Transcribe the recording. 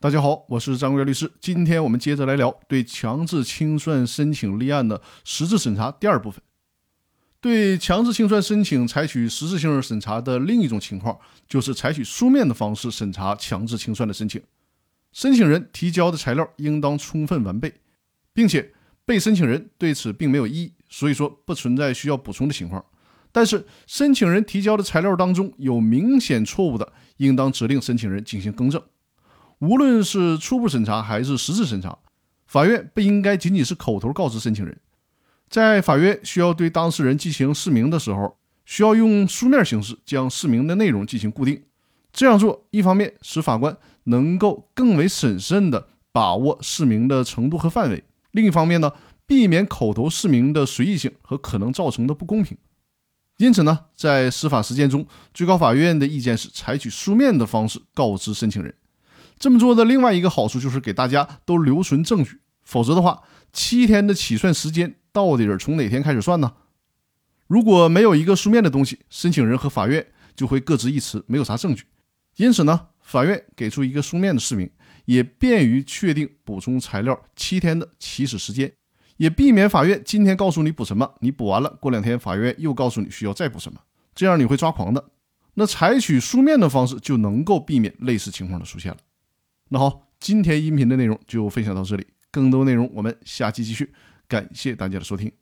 大家好，我是张月律师。今天我们接着来聊对强制清算申请立案的实质审查第二部分。对强制清算申请采取实质性审查的另一种情况，就是采取书面的方式审查强制清算的申请。申请人提交的材料应当充分完备，并且被申请人对此并没有异议，所以说不存在需要补充的情况。但是，申请人提交的材料当中有明显错误的，应当指令申请人进行更正。无论是初步审查还是实质审查，法院不应该仅仅是口头告知申请人。在法院需要对当事人进行释明的时候，需要用书面形式将释明的内容进行固定。这样做，一方面使法官能够更为审慎地把握释明的程度和范围；另一方面呢，避免口头释明的随意性和可能造成的不公平。因此呢，在司法实践中，最高法院的意见是采取书面的方式告知申请人。这么做的另外一个好处就是给大家都留存证据，否则的话，七天的起算时间。到底是从哪天开始算呢？如果没有一个书面的东西，申请人和法院就会各执一词，没有啥证据。因此呢，法院给出一个书面的释明，也便于确定补充材料七天的起始时间，也避免法院今天告诉你补什么，你补完了，过两天法院又告诉你需要再补什么，这样你会抓狂的。那采取书面的方式就能够避免类似情况的出现了。那好，今天音频的内容就分享到这里，更多内容我们下期继续。感谢大家的收听。